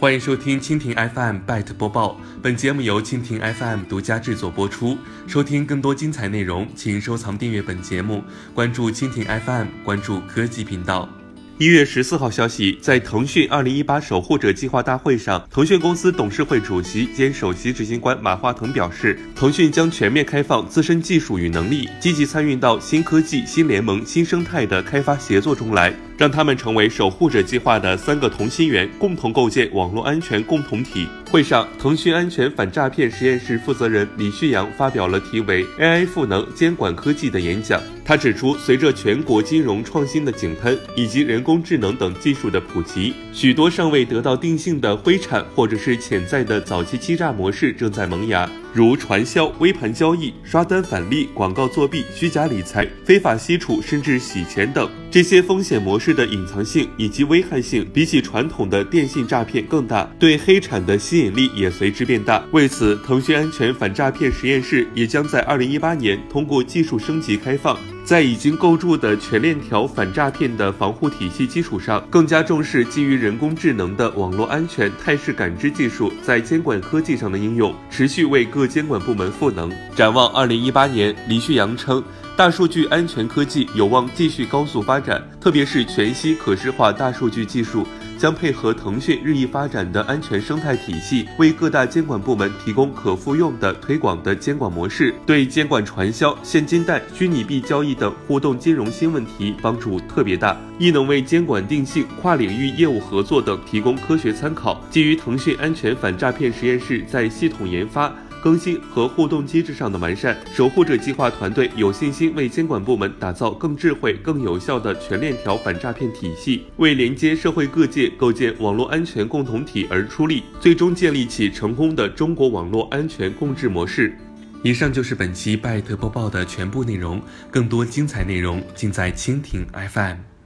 欢迎收听蜻蜓 FM Byte 播报，本节目由蜻蜓 FM 独家制作播出。收听更多精彩内容，请收藏订阅本节目，关注蜻蜓 FM，关注科技频道。一月十四号消息，在腾讯二零一八守护者计划大会上，腾讯公司董事会主席兼首席执行官马化腾表示，腾讯将全面开放自身技术与能力，积极参与到新科技、新联盟、新生态的开发协作中来。让他们成为守护者计划的三个同心圆，共同构建网络安全共同体。会上，腾讯安全反诈骗实验室负责人李旭阳发表了题为 “AI 赋能监管科技”的演讲。他指出，随着全国金融创新的井喷以及人工智能等技术的普及，许多尚未得到定性的灰产或者是潜在的早期欺诈模式正在萌芽，如传销、微盘交易、刷单返利、广告作弊、虚假理财、非法吸储甚至洗钱等。这些风险模式的隐藏性以及危害性，比起传统的电信诈骗更大，对黑产的吸引力也随之变大。为此，腾讯安全反诈骗实验室也将在二零一八年通过技术升级开放，在已经构筑的全链条反诈骗的防护体系基础上，更加重视基于人工智能的网络安全态势感知技术在监管科技上的应用，持续为各监管部门赋能。展望二零一八年，李旭阳称。大数据安全科技有望继续高速发展，特别是全息可视化大数据技术将配合腾讯日益发展的安全生态体系，为各大监管部门提供可复用的推广的监管模式，对监管传销、现金贷、虚拟币交易等互动金融新问题帮助特别大，亦能为监管定性、跨领域业务合作等提供科学参考。基于腾讯安全反诈骗实验室在系统研发。更新和互动机制上的完善，守护者计划团队有信心为监管部门打造更智慧、更有效的全链条反诈骗体系，为连接社会各界、构建网络安全共同体而出力，最终建立起成功的中国网络安全共治模式。以上就是本期拜特播报的全部内容，更多精彩内容尽在蜻蜓 FM。